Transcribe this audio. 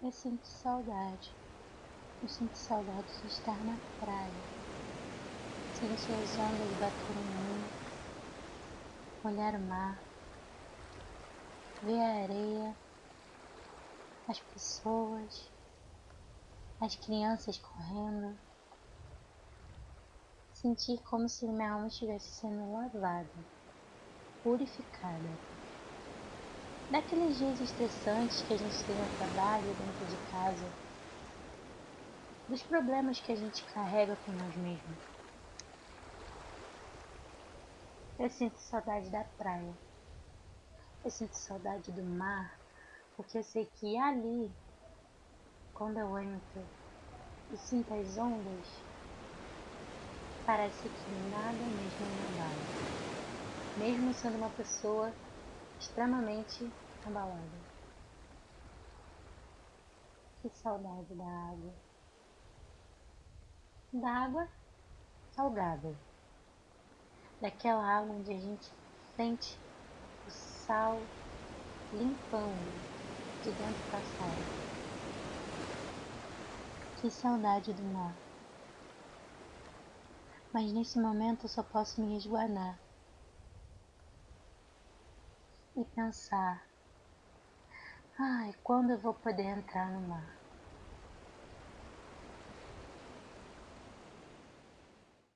Eu sinto saudade. Eu sinto saudade de estar na praia. Sentir as ondas batendo em mim. Olhar o mar. Ver a areia. As pessoas. As crianças correndo. Sentir como se minha alma estivesse sendo lavada, purificada daqueles dias estressantes que a gente tem no trabalho, dentro de casa, dos problemas que a gente carrega com nós mesmos. Eu sinto saudade da praia. Eu sinto saudade do mar, porque eu sei que ali, quando eu entro e sinto as ondas, parece que nada mesmo me abala. Mesmo sendo uma pessoa extremamente abalada. Que saudade da água. Da água salgada. Daquela água onde a gente sente o sal limpando de dentro para fora. Que saudade do mar. Mas nesse momento eu só posso me resguardar e pensar: ai, quando eu vou poder entrar no mar?